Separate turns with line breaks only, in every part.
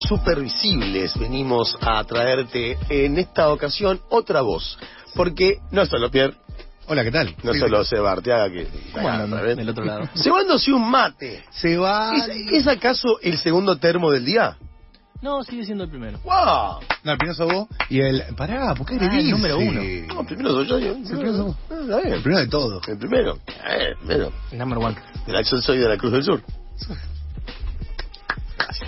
supervisibles venimos a traerte en esta ocasión otra voz. Porque no solo Pierre,
Hola, ¿qué tal?
no solo. Seba Arteaga, que
¿Cómo andan
¿sabes?
del otro lado?
Cebándose un mate.
Se va.
¿Es, es acaso el segundo termo del día?
No, sigue siendo el primero.
¡Wow!
No, el primero sos vos y el. Pará, ¿por qué
Ah, el número uno.
No, primero soy yo.
el primero sos vos.
Ah.
El primero de todo.
El primero. Eh, el primero.
Number one.
De la, yo soy de la Cruz del Sur.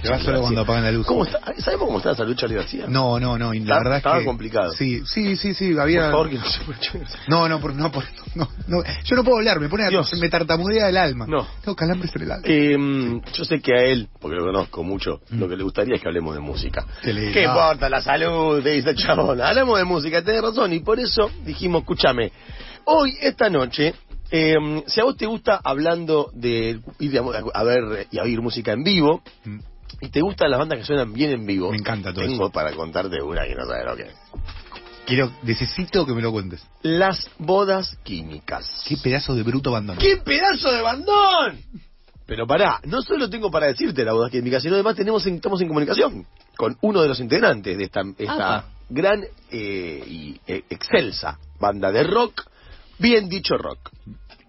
Te vas solo cuando apagan la luz.
¿Cómo está? ¿Sabemos cómo está la salud Charlie García?
No, no, no. y La verdad es
estaba
que.
complicado.
Sí, sí, sí, sí. Había.
Por favor, que no se.
No, no, por, no, por, no, no. Yo no puedo hablar, me pone a, me tartamudea el alma.
No.
Tengo calambres en el alma.
Eh, yo sé que a él, porque lo conozco mucho,
Mm.
lo que le gustaría es que hablemos de música.
Qué lindo.
¿Qué importa la salud? Te dice el chabón. Hablamos de música, tenés razón. Y por eso dijimos, escúchame, hoy, esta noche, eh, si a vos te gusta hablando de ir a, a ver y a oír música en vivo,
Mm.
Y te gustan las bandas que suenan bien en vivo,
Me encanta todo
tengo
eso.
para contarte una que no sabes lo que es.
Quiero, necesito que me lo cuentes.
Las bodas químicas.
Qué pedazo de bruto abandono.
¡Qué pedazo de bandón! Pero pará, no solo tengo para decirte la boda química, sino además tenemos en- estamos en comunicación con uno de los integrantes de esta, esta gran eh, y eh, excelsa banda de rock, bien dicho rock.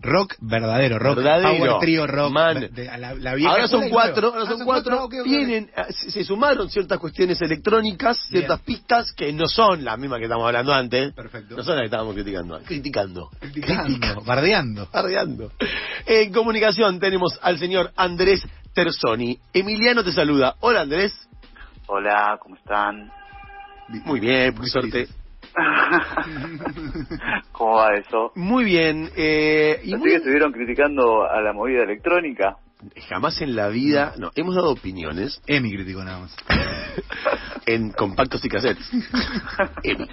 Rock verdadero, rock.
Verdadero.
Power trío rock.
Man.
de- a la, la vieja
ahora son cuatro, ahora
Ah,
son cuatro,
ok.
vienen, ah, se, se sumaron ciertas cuestiones electrónicas, ciertas pistas que no son las mismas que estamos hablando antes.
Perfecto.
No son las que estábamos criticando, criticando.
Criticando, bardeando.
Arreando. En comunicación tenemos al señor Andrés Terzoni. Emiliano te saluda. Hola Andrés.
Hola, ¿cómo están?
Muy bien, por suerte.
¿Cómo va eso?
Muy bien. Eh, y muy-
que estuvieron criticando a la movida electrónica.
jamás en la vida, no, hemos dado opiniones
Emi crítico nada más.
en compactos y cassettes. Emi.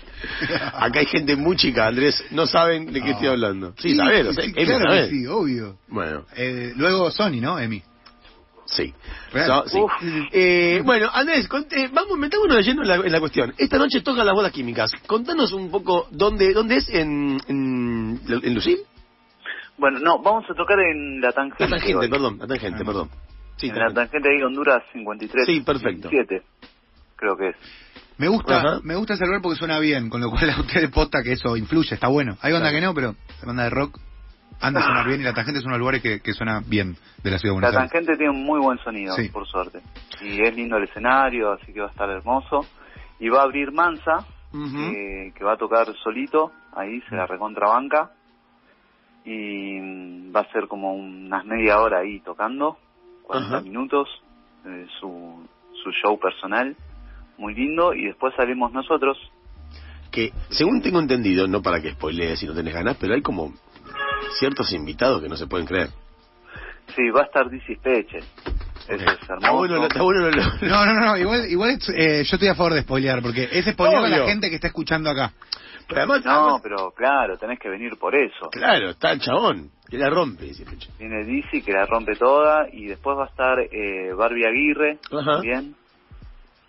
Acá hay gente muy chica, Andrés, no saben de qué
No.
estoy hablando. Sí, sabés, lo sé.
sí,
Emi,
claro que
sabés.
sí, obvio.
Bueno,
Eh, luego Sony, ¿no, Emi?
Sí. So-. Eh, bueno, Andrés, conte- vamos, metámonos de lleno en la, en la cuestión. Esta noche tocan las bodas químicas. Contanos un poco dónde, dónde es en, en, en Lucil.
Bueno, no, vamos a tocar en la tangente.
La tangente,
hoy.
perdón, la tangente,
Ah.
perdón. Sí,
en la
tangente.
ahí Honduras 53.
Sí, perfecto.
7, creo que es.
Me gusta,
Ajá.
me gusta ese lugar porque suena bien, con lo cual a usted posta que eso influye, está bueno. Hay banda
Claro.
que no, pero la banda de rock anda a sonar bien y la tangente es uno de los lugares que, que suena bien de la ciudad de
La
Buenos Aires.
tangente tiene un muy buen sonido,
Sí.
por suerte. Y es lindo el escenario, así que va a estar hermoso. Y va a abrir Mansa, eh, que va a tocar solito, ahí se la recontrabanca. Y mm, va a ser como unas media hora ahí tocando, 40
Ajá.
minutos, eh, su, su show personal, muy lindo. Y después salimos nosotros.
Que, según tengo entendido, no para que spoilees si no tenés ganas, pero hay como ciertos invitados que no se pueden creer.
Sí, va a estar Dizzy Peche. Eso es
Está
hermoso.
bueno, lo- está bueno lo- lo-
No, no, no, igual, igual eh, yo estoy a favor de spoilear, porque es spoilear a la gente que está escuchando acá.
Pero además,
No,
además-
pero claro, tenés que venir por eso.
claro, está el chabón, que la rompe, dice Peche.
Viene Dizzy que la rompe toda y después va a estar eh, Barbie Aguirre
Ajá.
también,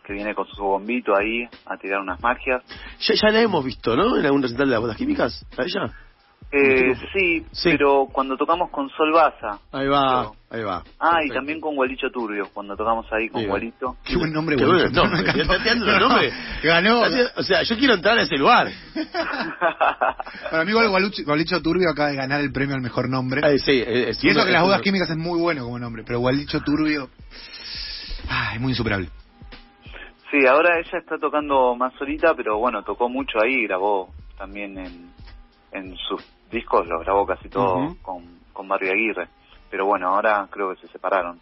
que viene con su bombito ahí a tirar unas magias.
Ya, ya la hemos visto, ¿no? En algún recital de las bodas químicas, ¿a ella?
Eh, sí,
Sí.
pero cuando tocamos con Sol Baza.
Ahí va,
Pero-
ahí va.
Ah, y también con Gualicho Turbio, cuando tocamos ahí con. Gualito.
Qué buen nombre,
Qué bueno, no, los nombres.
Ganó.
O sea, yo quiero entrar a ese lugar.
Para mí, Gualicho Turbio acaba de ganar el premio al mejor nombre.
Ay, sí, es
y eso que las
es
bodas químicas es muy bueno como nombre, pero Gualicho Turbio. Ah, es muy insuperable.
Sí, ahora ella está tocando más solita, pero bueno, tocó mucho ahí, grabó también en, en sus discos, lo grabó casi todo con, con Aguirre. Pero bueno, ahora creo que se separaron.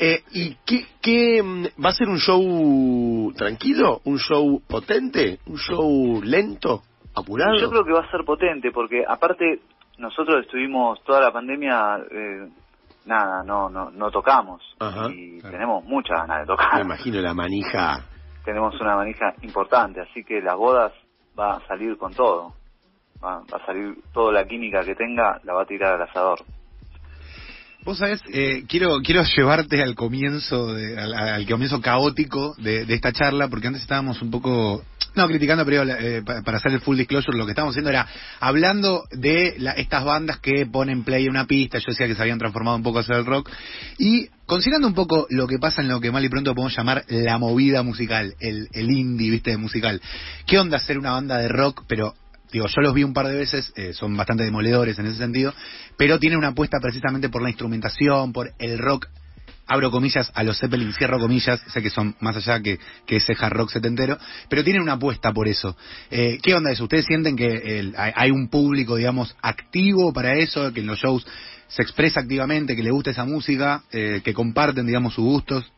Eh, ¿Y qué, qué mm, va a ser un show tranquilo? ¿Un show potente? ¿Un show lento? ¿Apurado?
Yo creo que va a ser potente, porque aparte nosotros estuvimos toda la pandemia, eh, nada, no, no, no tocamos.
Ajá,
y
claro.
tenemos muchas ganas de
Me
tocar.
imagino la manija.
tenemos una manija importante, así que las bodas va a salir con todo. Va, va a salir toda la química que tenga, la va a tirar al asador.
Vos sabés, eh, quiero quiero llevarte al comienzo, de, al, al comienzo caótico de, esta charla, porque antes estábamos un poco, no criticando, pero eh, pa- para hacer el full disclosure, lo que estábamos haciendo era hablando de la- estas bandas que ponen play en una pista, yo decía que se habían transformado un poco hacia el rock, y considerando un poco lo que pasa en lo que mal y pronto podemos llamar la movida musical, el, el indie, viste, musical. ¿Qué onda ser una banda de rock, pero digo, yo los vi un par de veces, eh, son bastante demoledores en ese sentido, pero tienen una apuesta precisamente por la instrumentación, por el rock, abro comillas, a los Zeppelin, cierro comillas, sé que son más allá que, que ese hard rock setentero, pero tienen una apuesta por eso. Eh, ¿Qué onda eso? ¿Ustedes sienten que el- hay un público, digamos, activo para eso, que en los shows se expresa activamente, que le gusta esa música, eh, que comparten, digamos, sus gustos?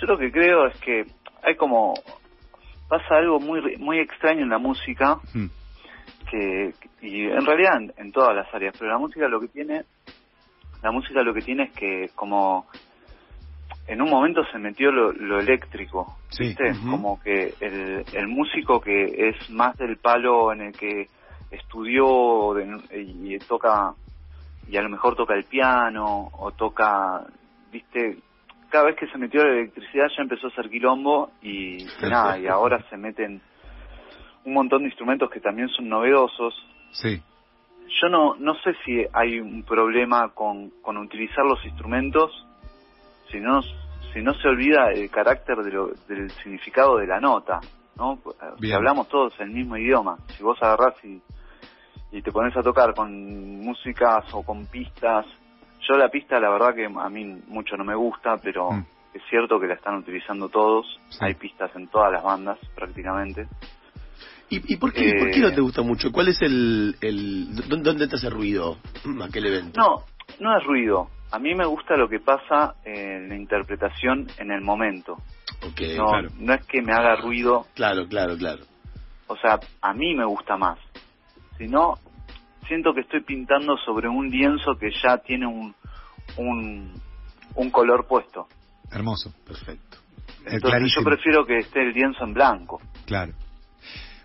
Yo lo que creo es que hay como pasa algo muy muy extraño en la música
Hmm.
que y en realidad en, en todas las áreas, pero la música lo que tiene la música lo que tiene es que como en un momento se metió lo, lo eléctrico,
Sí.
¿viste? Como que el, el músico que es más del palo en el que estudió de- y toca y a lo mejor toca el piano o toca, ¿viste? Cada vez que se metió la electricidad ya empezó a hacer quilombo y nada, y ahora se meten un montón de instrumentos que también son novedosos.
Sí.
Yo no, no sé si hay un problema con, con utilizar los instrumentos, si no, si no se olvida el carácter de lo- del significado de la nota, ¿no? Si hablamos todos el mismo idioma, si vos agarrás y, y te pones a tocar con músicas o con pistas, yo la pista la verdad que a mí mucho no me gusta, pero
Mm.
es cierto que la están utilizando todos,
Sí.
hay pistas en todas las bandas prácticamente.
¿Y, y por, qué,
Eh,
por qué no te gusta mucho? ¿Cuál es el... el dó- ¿Dónde te hace ruido aquel evento?
No, no es ruido. A mí me gusta lo que pasa en la interpretación en el momento. No,
claro.
no es que me haga ruido,
Claro, claro, claro.
o sea, a mí me gusta más. Sino, siento que estoy pintando sobre un lienzo que ya tiene un, un, un color puesto.
Hermoso.
Perfecto.
Eh,
Entonces
clarísimo.
yo prefiero que esté el lienzo en blanco.
Claro.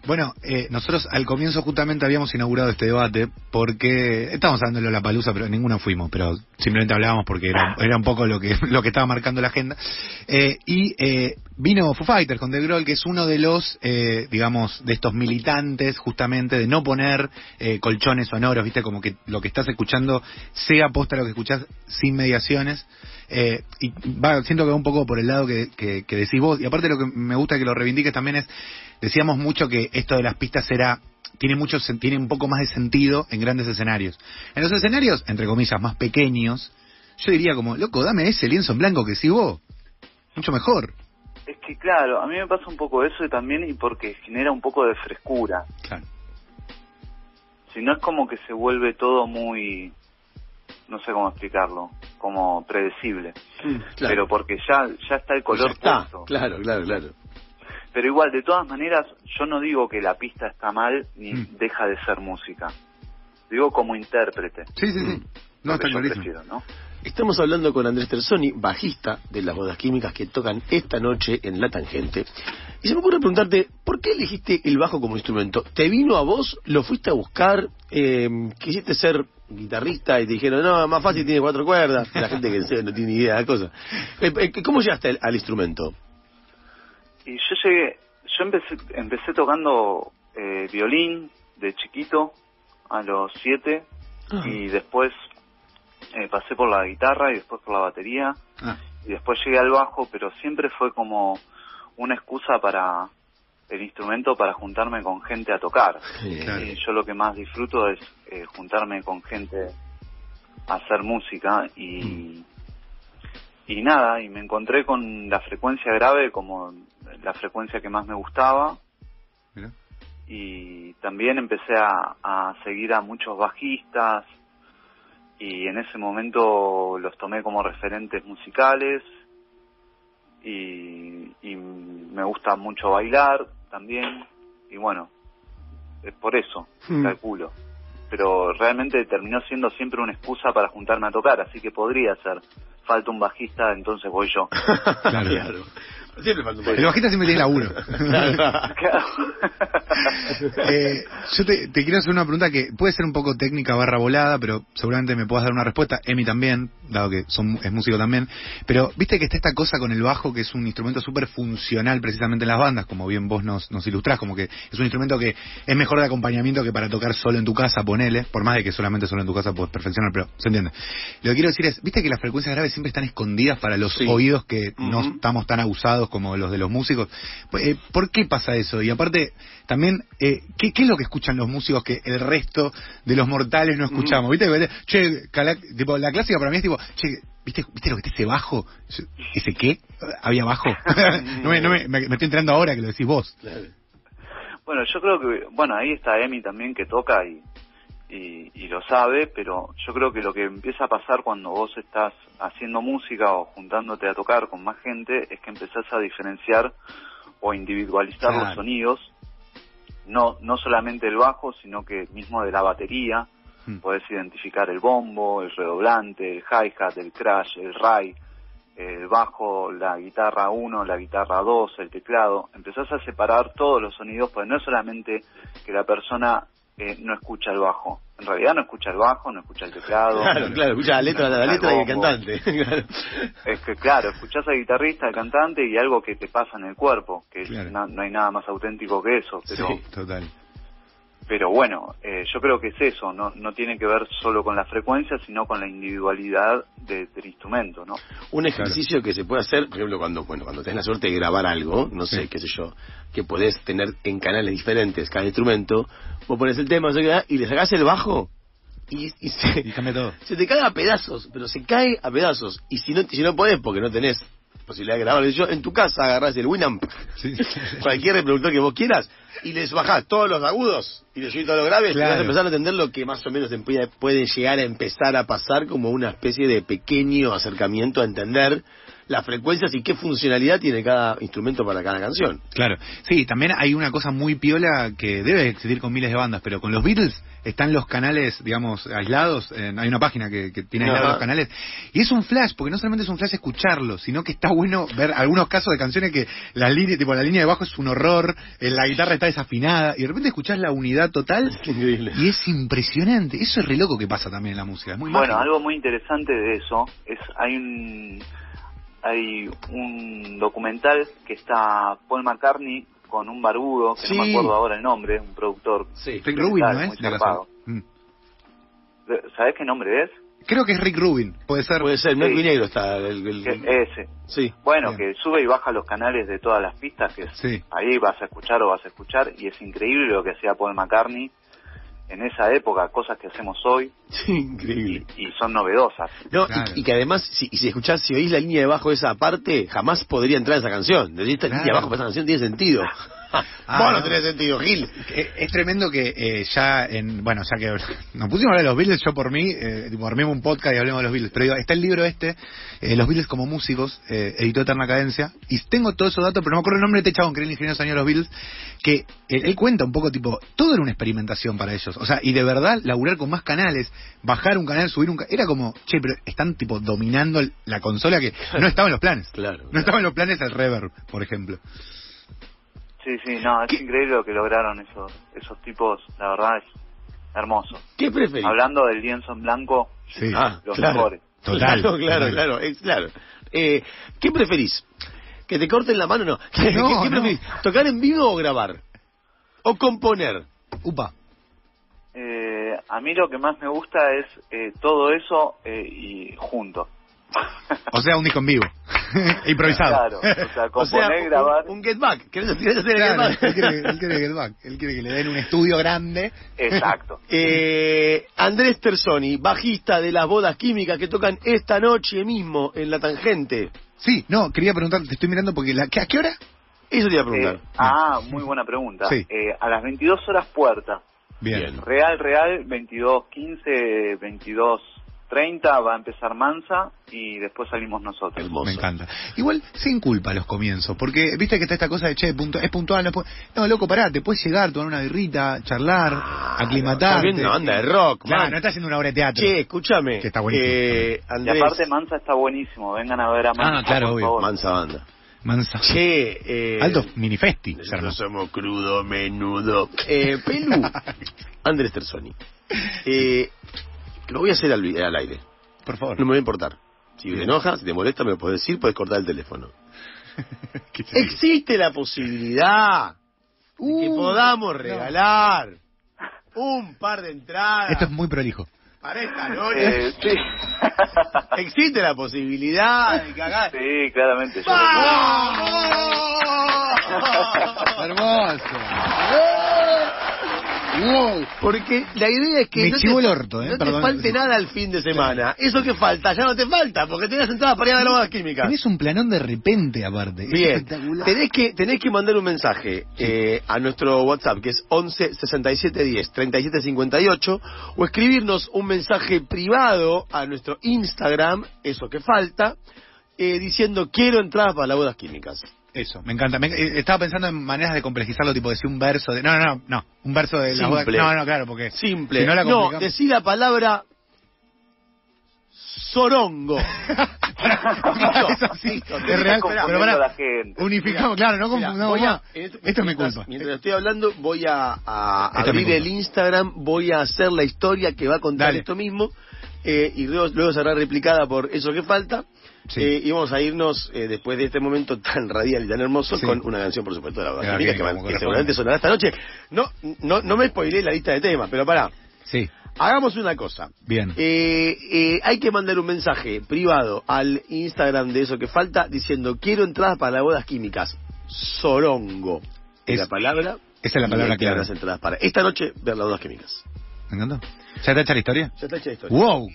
Bueno, eh, nosotros al comienzo justamente habíamos inaugurado este debate porque estábamos hablando de la palusa, pero ninguno fuimos, pero simplemente hablábamos porque era, era un poco lo que lo que estaba marcando la agenda. Eh, y eh, vino Foo Fighters con The Grohl, que es uno de los, eh, digamos, de estos militantes justamente de no poner eh, colchones sonoros, viste, como que lo que estás escuchando sea posta lo que escuchás sin mediaciones. Eh, y va, siento que va un poco por el lado que, que, que decís vos. Y aparte lo que me gusta que lo reivindiques también es, decíamos mucho que esto de las pistas era tiene mucho tiene un poco más de sentido en grandes escenarios. En los escenarios, entre comillas, más pequeños, yo diría como, loco, dame ese lienzo en blanco que sí vos. Mucho mejor.
Es que claro, a mí me pasa un poco eso y también y porque genera un poco de frescura.
Claro.
Si no es como que se vuelve todo muy, no sé cómo explicarlo, como predecible.
Mm, claro.
Pero porque ya ya está el color
Ya está,
puesto.
Claro, claro, claro.
Pero igual, de todas maneras, yo no digo que la pista está mal ni
Mm.
deja de ser música. Digo como intérprete.
Sí, sí, sí. No, está
prefiero, ¿no?
Estamos hablando con Andrés Terzoni, bajista de las bodas químicas que tocan esta noche en La Tangente. Y se me ocurre preguntarte, ¿por qué elegiste el bajo como instrumento? ¿Te vino a vos? ¿Lo fuiste a buscar? Eh, ¿Quisiste ser guitarrista y te dijeron, no, más fácil tiene cuatro cuerdas? La gente que no tiene ni idea de la cosa. Eh, eh, ¿Cómo llegaste al, al instrumento?
Y yo llegué, yo empecé, empecé tocando eh, violín de chiquito a los siete
Ah.
y después eh, pasé por la guitarra y después por la batería
Ah,
y después llegué al bajo, pero siempre fue como una excusa para el instrumento para juntarme con gente a tocar.
Claro.
Y yo lo que más disfruto es eh, juntarme con gente a hacer música y y nada, y me encontré con la frecuencia grave como la frecuencia que más me gustaba
mira.
y también empecé a, a seguir a muchos bajistas y en ese momento los tomé como referentes musicales y, y me gusta mucho bailar también y bueno, es por eso,
Hmm.
calculo. Pero realmente terminó siendo siempre una excusa para juntarme a tocar, así que podría ser, falta un bajista, entonces voy yo.
Claro.
Siempre falta un poco.
El bajista siempre tiene laburo. Eh, yo te, te quiero hacer una pregunta que puede ser un poco técnica barra volada, pero seguramente me puedas dar una respuesta. Emi también, dado que son, es músico también. Pero viste que está esta cosa con el bajo, que es un instrumento súper funcional precisamente en las bandas, como bien vos nos, nos ilustrás, como que es un instrumento que es mejor de acompañamiento que para tocar solo en tu casa, ponele, por más de que solamente solo en tu casa puedes perfeccionar, pero se entiende. Lo que quiero decir es, viste que las frecuencias graves siempre están escondidas para los
Sí.
oídos que no estamos tan abusados como los de los músicos. Eh, ¿Por qué pasa eso? Y aparte, también, eh, ¿qué, qué es lo que escuchan los músicos que el resto de los mortales no escuchamos? ¿Viste? que, Che, cala- tipo, la clásica para mí es tipo, che, ¿viste, ¿viste lo que está ese bajo? ¿Ese qué? ¿Había bajo? no me, no me, me- estoy entrando ahora que lo decís vos.
Bueno, yo creo que, bueno, ahí está Emi también que toca y, y, y lo sabe, pero yo creo que lo que empieza a pasar cuando vos estás haciendo música o juntándote a tocar con más gente es que empezás a diferenciar o individualizar
Claro.
los sonidos, no, no solamente el bajo, sino que mismo de la batería,
Mm.
podés identificar el bombo, el redoblante, el hi-hat, el crash, el ray, el bajo, la guitarra 1, la guitarra 2, el teclado, empezás a separar todos los sonidos, porque no es solamente que la persona eh, no escucha el bajo, en realidad no escucha el bajo, no escucha el teclado,
Claro, claro, escucha la letra, la, letra y el cantante. Claro.
Es que claro, escuchás al guitarrista, al cantante y algo que te pasa en el cuerpo, que
Claro.
no, no hay nada más auténtico que eso, pero
Sí.
Total.
Pero bueno, eh, yo creo que es eso, no, no tiene que ver solo con la frecuencia, sino con la individualidad de- del instrumento, ¿no?
Un ejercicio que se puede hacer, por ejemplo, cuando bueno cuando tenés la suerte de grabar algo, no sé,
Sí.
qué sé yo, que podés tener en canales diferentes cada instrumento, vos pones el tema y le sacás el bajo y, y se,
Y todo.
se te cae a pedazos, pero se cae a pedazos. Y si no, si no podés, porque no tenés posibilidad de grabarlo, yo en tu casa agarrás el Winamp,
Sí.
cualquier reproductor que vos quieras, y les bajás todos los agudos y les subís todos los graves, y vas a empezar a entender lo que más o menos puede llegar a empezar a pasar como una especie de pequeño acercamiento a entender las frecuencias y qué funcionalidad tiene cada instrumento para cada canción.
Claro, sí, también hay una cosa muy piola que debe existir con miles de bandas, pero con los Beatles están los canales, digamos, aislados, eh, hay una página que, que tiene aislados los canales, y es un flash, porque no solamente es un flash escucharlo, sino que está bueno ver algunos casos de canciones que la línea, tipo la línea de bajo es un horror, eh, la guitarra está desafinada, y de repente escuchás la unidad total,
increíble.
y es impresionante, eso es re loco que pasa también en la música, es muy
Bueno,
mágico.
algo muy interesante de eso es hay un hay un documental que está Paul McCartney con un barbudo que
Sí.
no me acuerdo ahora el nombre, un productor.
Sí.
Rick Rubin, ¿no
Muy
es? Mm.
¿Sabés qué nombre es?
Creo que es Rick Rubin, puede ser.
Puede ser, blanco
Sí.
negro está el...
ese.
sí.
Bueno,
Bien.
que sube y baja los canales de todas las pistas que
Sí.
ahí vas a escuchar o vas a escuchar y es increíble lo que hacía Paul McCartney en esa época, cosas que hacemos hoy
Sí, increíble.
y, y son novedosas.
No,
Claro.
y, y que además, si, y si escuchás, si oís la línea de bajo de esa parte, jamás podría entrar esa canción. Decís, esta
Claro.
línea de bajo para esa canción tiene sentido.
Ah,
Vos no tenés sentido, Gil.
Es tremendo que eh, ya en, bueno, ya que nos pusimos a hablar de los Beatles, yo por mí, eh, tipo, armemos un podcast y hablemos de los Beatles, pero digo, está el libro este, eh, Los Beatles como músicos, eh, editó Eterna Cadencia, y tengo todos esos datos, pero no me acuerdo el nombre de este chabón, que era el ingeniero sonido de los Beatles, que él, él cuenta un poco, tipo, todo era una experimentación para ellos, o sea, y de verdad, laburar con más canales, bajar un canal, subir un canal, era como, che, pero están, tipo, dominando la consola que no estaba en los planes.
Claro.
No estaba en los planes el reverb, por ejemplo.
Sí, sí, no, es increíble lo que lograron esos esos tipos, la verdad es hermoso.
¿Qué preferís?
Hablando del lienzo en blanco,
Sí.
Ah,
los
claro.
mejores.
Total,
Claro, claro, claro, es claro. Eh, ¿Qué preferís? ¿Que te corten la mano o no? ¿Qué,
No,
qué- qué
no.
preferís? ¿Tocar en vivo o grabar? ¿O componer?
Upa.
Eh, a mí lo que más me gusta es eh, todo eso eh, y junto.
O sea, un disco en vivo. Improvisado.
Claro, o sea,
O sea,
componer,
un-
grabar,
Un, get back. ¿Querés querés
Claro,
get
él
back?
quiere, él quiere get back. Él quiere que le den un estudio grande.
exacto.
Eh, Andrés Tersoni, bajista de las bodas químicas que tocan esta noche mismo en la tangente.
Sí, no, quería preguntar, te estoy mirando porque la, ¿qué- ¿a qué hora?
Eso te iba a
Eh,
preguntar.
ah, muy buena pregunta.
Sí.
Eh, a las 22 horas puerta,
Bien.
Real, Real, 22.15, 22.30 va a empezar Mansa y después salimos nosotros.
Hermoso.
Me encanta. Igual, sin culpa a los comienzos, porque viste que está esta cosa de, che, punto, es puntual, no, es pu- no, loco, pará, te puedes llegar, tomar una birrita, charlar, aclimatarte.
Está viendo una banda de rock,
Claro,
man.
no está haciendo una obra de teatro.
Che, escúchame.
Que está buenísimo.
Eh,
Y aparte Mansa está buenísimo, vengan a ver a Mansa,
Ah, claro,
por
obvio.
favor.
mansa banda.
Mansa.
Che, eh,
Alto minifesti.
Nosotros somos crudo, menudo. Eh, Pelú, Andrés Tersoni. Eh, lo voy a hacer al, al aire.
Por favor.
No me va a importar. Si te enoja, si te molesta, me lo puedes decir, puedes cortar el teléfono.
¿Qué te digo?
Existe la posibilidad de que
Uh,
podamos
no.
regalar un par de entradas
Esto es muy prolijo.
para esta noche.
Eh, sí.
Existe la posibilidad de que hagas...
sí, claramente.
¡Vamos!
Wow.
Porque la idea es que
Me
no, te,
el orto, eh,
no te falte nada al fin de semana. Eso que falta, ya no te falta, porque tenés entradas para ir a bodas químicas.
Tenés un planón de repente, aparte. Es
Bien,
espectacular.
tenés que, tenés que mandar un mensaje eh, a nuestro WhatsApp, que es 11 67 10 37 58, o escribirnos un mensaje privado a nuestro Instagram, eso que falta, eh, diciendo quiero entradas para las bodas químicas.
Eso, me encanta. Me- eh, estaba pensando en maneras de complejizarlo, tipo decir un verso de... No, no, no, no. Un verso de... la
Simple.
No, no, claro, porque...
Simple.
Si no la
no, decí la palabra sorongo.
Eso sí,
Listo,
es
te-
real,
confundiendo
pero pará,
a la gente.
Unificamos, claro, no, confundamos
voy a-
más.
en este-
Esto es mi
mientras-
culpa.
Mientras estoy hablando, voy a, a abrir el Instagram, voy a hacer la historia que va a contar
Dale.
esto mismo, eh, y luego, luego será replicada por eso que falta.
Sí.
eh, y vamos a irnos eh, después de este momento tan radial y tan hermoso
Sí.
con una canción, por supuesto, de la Química, que, que seguramente sonará esta noche. No, no, no me spoilé la lista de temas, pero pará.
Sí,
Hagamos una cosa.
bien.
Eh, eh, hay que mandar un mensaje privado al Instagram de eso que falta diciendo quiero entradas para las bodas químicas. Sorongo. Es
Es-
la palabra.
esa es la palabra clave.
las entradas para esta noche ver las bodas químicas.
¿Me encantó? ¿Ya está hecha la historia?
Ya está hecha la historia.
¡Wow!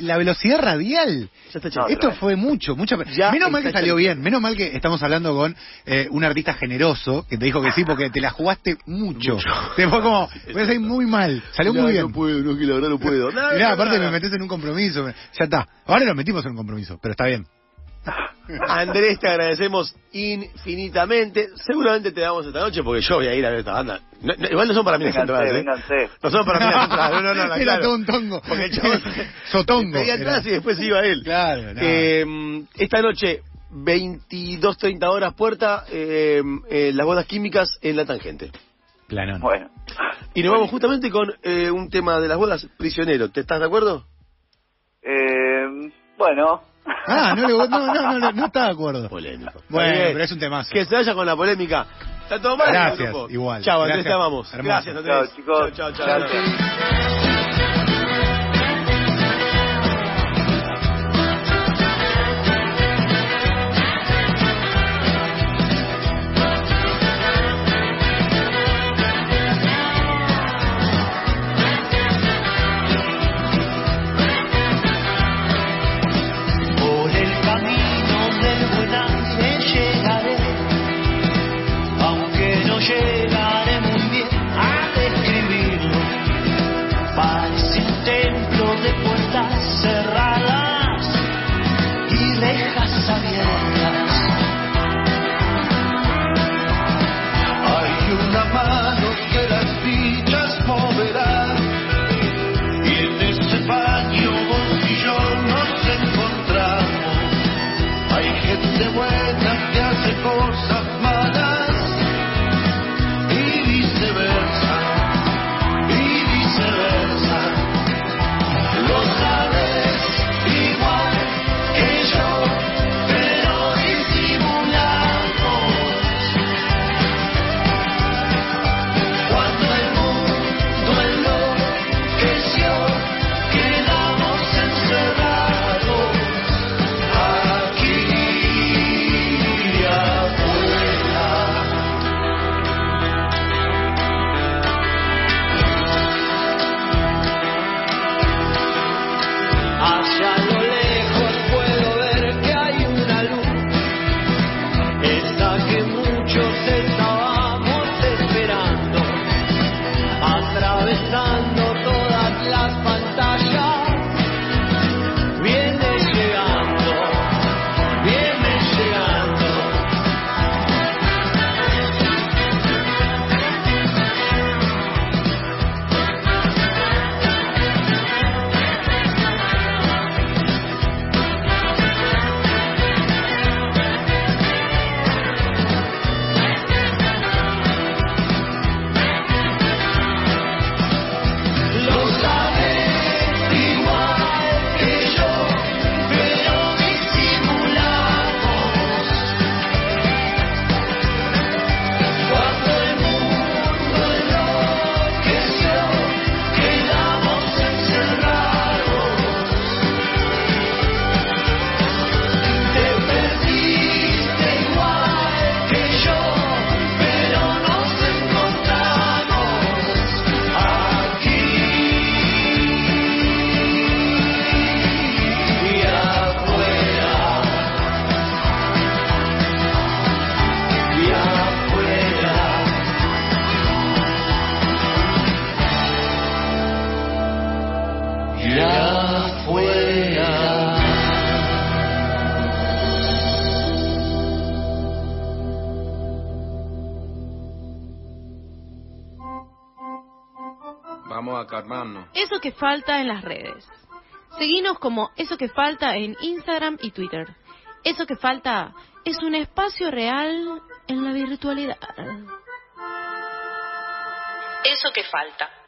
La velocidad radial.
Ya está hecha
No,
la
Esto fue mucho, mucha...
Ya
menos mal que salió bien, menos mal que estamos hablando con eh, un artista generoso que te dijo que sí porque te la jugaste mucho.
Mucho.
Te fue como, voy a salir muy mal, salió muy bien.
No puedo, no, verdad no puedo.
Mirá,
no,
aparte me metes en un compromiso. Ya está. Ahora lo metimos en un compromiso, pero está bien.
Andrés, te agradecemos infinitamente. Seguramente te damos esta noche porque yo voy a ir a ver esta banda. No, no, igual no son para mí las entradas, ¿eh? No son para mí las entradas. No, no, no, no,
Era
claro.
todo un tongo.
Porque el chabón
Sotongo.
pedía atrás y después iba él.
Claro, no.
Eh, esta noche, 22.30 horas puerta, eh, eh, las bodas químicas en la tangente.
Planón.
Bueno.
Y nos vamos justamente con eh, un tema de las bodas, prisionero. ¿Te estás de acuerdo?
Eh, bueno.
Ah, no, le, no, no, no, no, no está de acuerdo.
Polémico.
Bueno,
bien.
pero es un temazo.
Que se vaya con la polémica. Está todo mal.
Gracias,
grupo.
igual.
Chao, Andrés,
Gracias.
te amamos.
Hermoso.
Gracias, Andrés.
Chao, chicos.
Chao, chao, chao.
Eso que falta en las redes. Seguinos como Eso que falta en Instagram y Twitter. Eso que falta es un espacio real en la virtualidad. Eso que falta.